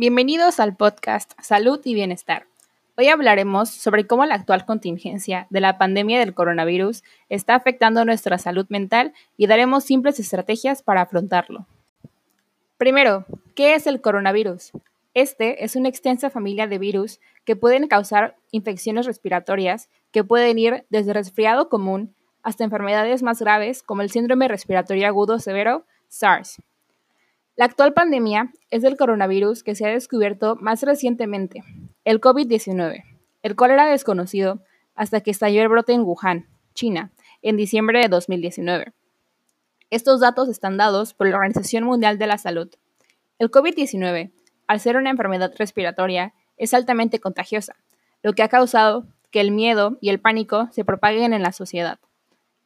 Bienvenidos al podcast Salud y Bienestar. Hoy hablaremos sobre cómo la actual contingencia de la pandemia del coronavirus está afectando nuestra salud mental y daremos simples estrategias para afrontarlo. Primero, ¿qué es el coronavirus? Este es una extensa familia de virus que pueden causar infecciones respiratorias que pueden ir desde resfriado común hasta enfermedades más graves como el síndrome respiratorio agudo severo, SARS. La actual pandemia es del coronavirus que se ha descubierto más recientemente, el COVID-19, el cual era desconocido hasta que estalló el brote en Wuhan, China, en diciembre de 2019. Estos datos están dados por la Organización Mundial de la Salud. El COVID-19, al ser una enfermedad respiratoria, es altamente contagiosa, lo que ha causado que el miedo y el pánico se propaguen en la sociedad.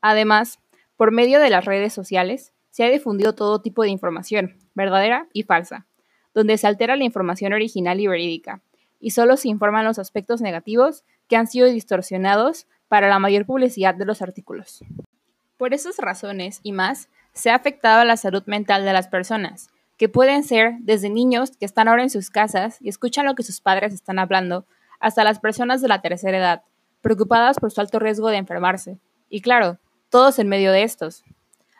Además, por medio de las redes sociales, se ha difundido todo tipo de información, verdadera y falsa, donde se altera la información original y verídica, y solo se informan los aspectos negativos que han sido distorsionados para la mayor publicidad de los artículos. Por esas razones y más, se ha afectado a la salud mental de las personas, que pueden ser desde niños que están ahora en sus casas y escuchan lo que sus padres están hablando, hasta las personas de la tercera edad, preocupadas por su alto riesgo de enfermarse. Y claro, todos en medio de estos.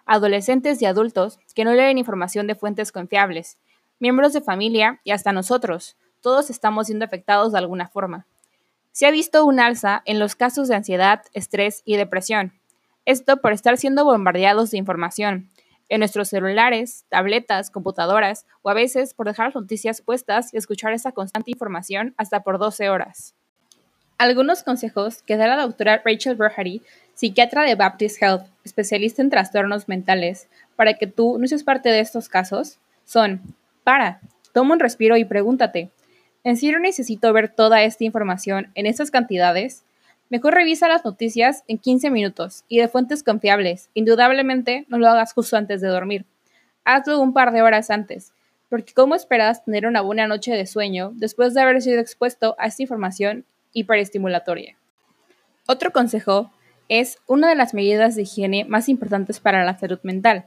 Adolescentes y adultos que no leen información de fuentes confiables, miembros de familia y hasta nosotros, todos estamos siendo afectados de alguna forma. Se ha visto un alza en los casos de ansiedad, estrés y depresión. Esto por estar siendo bombardeados de información en nuestros celulares, tabletas, computadoras o a veces por dejar las noticias puestas y escuchar esa constante información hasta por 12 horas. Algunos consejos que da la doctora Rachel Berhary, psiquiatra de Baptist Health, especialista en trastornos mentales, para que tú no seas parte de estos casos, son, para, toma un respiro y pregúntate, ¿En serio necesito ver toda esta información en estas cantidades? Mejor revisa las noticias en 15 minutos y de fuentes confiables. Indudablemente no lo hagas justo antes de dormir. Hazlo un par de horas antes, porque ¿cómo esperas tener una buena noche de sueño después de haber sido expuesto a esta información hiperestimulatoria? Otro consejo es una de las medidas de higiene más importantes para la salud mental,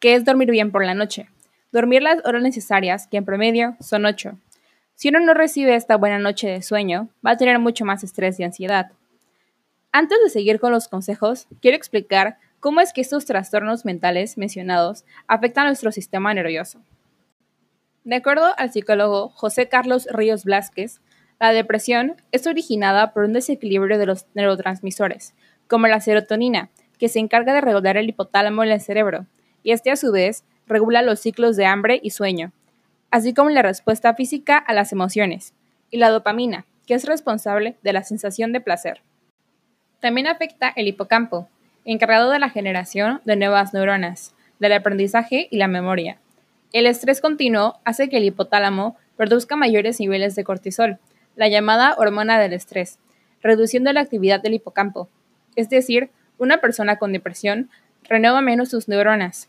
que es dormir bien por la noche. Dormir las horas necesarias, que en promedio son 8. Si uno no recibe esta buena noche de sueño, va a tener mucho más estrés y ansiedad. Antes de seguir con los consejos, quiero explicar cómo es que estos trastornos mentales mencionados afectan a nuestro sistema nervioso. De acuerdo al psicólogo José Carlos Ríos Blázquez, la depresión es originada por un desequilibrio de los neurotransmisores, como la serotonina, que se encarga de regular el hipotálamo en el cerebro, y este a su vez regula los ciclos de hambre y sueño, así como la respuesta física a las emociones, y la dopamina, que es responsable de la sensación de placer. También afecta el hipocampo, encargado de la generación de nuevas neuronas, del aprendizaje y la memoria. El estrés continuo hace que el hipotálamo produzca mayores niveles de cortisol, la llamada hormona del estrés, reduciendo la actividad del hipocampo. Es decir, una persona con depresión renueva menos sus neuronas.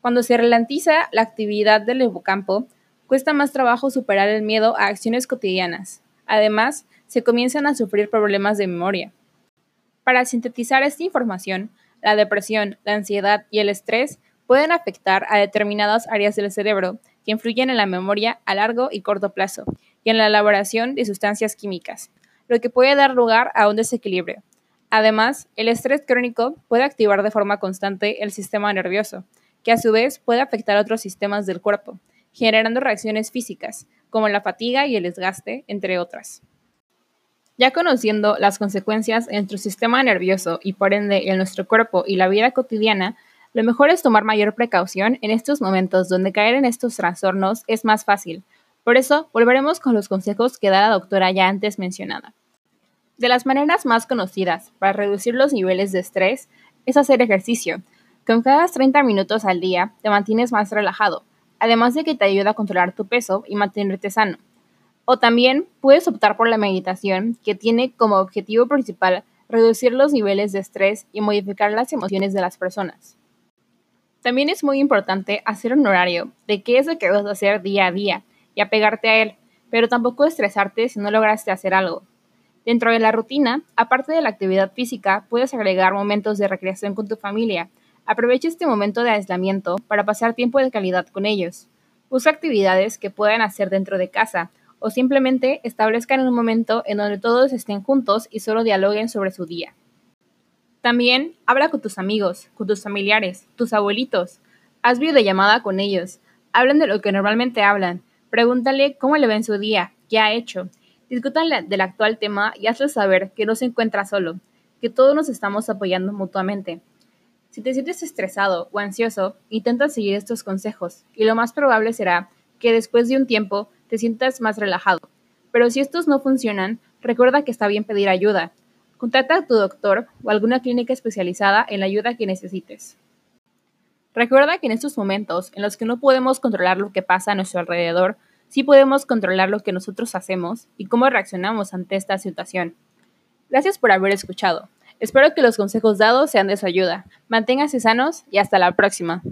Cuando se ralentiza la actividad del hipocampo, cuesta más trabajo superar el miedo a acciones cotidianas. Además, se comienzan a sufrir problemas de memoria. Para sintetizar esta información, la depresión, la ansiedad y el estrés pueden afectar a determinadas áreas del cerebro que influyen en la memoria a largo y corto plazo y en la elaboración de sustancias químicas, lo que puede dar lugar a un desequilibrio. Además, el estrés crónico puede activar de forma constante el sistema nervioso, que a su vez puede afectar a otros sistemas del cuerpo, generando reacciones físicas, como la fatiga y el desgaste, entre otras. Ya conociendo las consecuencias en nuestro sistema nervioso y por ende en nuestro cuerpo y la vida cotidiana, lo mejor es tomar mayor precaución en estos momentos donde caer en estos trastornos es más fácil. Por eso, volveremos con los consejos que da la doctora ya antes mencionada. De las maneras más conocidas para reducir los niveles de estrés es hacer ejercicio. Con cada 30 minutos al día te mantienes más relajado, además de que te ayuda a controlar tu peso y mantenerte sano. O también puedes optar por la meditación, que tiene como objetivo principal reducir los niveles de estrés y modificar las emociones de las personas. También es muy importante hacer un horario de qué es lo que vas a hacer día a día y apegarte a él, pero tampoco estresarte si no lograste hacer algo. Dentro de la rutina, aparte de la actividad física, puedes agregar momentos de recreación con tu familia, Aprovecha este momento de aislamiento para pasar tiempo de calidad con ellos. Usa actividades que puedan hacer dentro de casa o simplemente establezcan un momento en donde todos estén juntos y solo dialoguen sobre su día. También habla con tus amigos, con tus familiares, tus abuelitos. Haz videollamada con ellos. Hablan de lo que normalmente hablan. Pregúntale cómo le ven su día, qué ha hecho. Discutan del actual tema y hazle saber que no se encuentra solo, que todos nos estamos apoyando mutuamente. Si te sientes estresado o ansioso, intenta seguir estos consejos y lo más probable será que después de un tiempo te sientas más relajado. Pero si estos no funcionan, recuerda que está bien pedir ayuda. Contacta a tu doctor o alguna clínica especializada en la ayuda que necesites. Recuerda que en estos momentos en los que no podemos controlar lo que pasa a nuestro alrededor, sí podemos controlar lo que nosotros hacemos y cómo reaccionamos ante esta situación. Gracias por haber escuchado. Espero que los consejos dados sean de su ayuda. Manténganse sanos y hasta la próxima.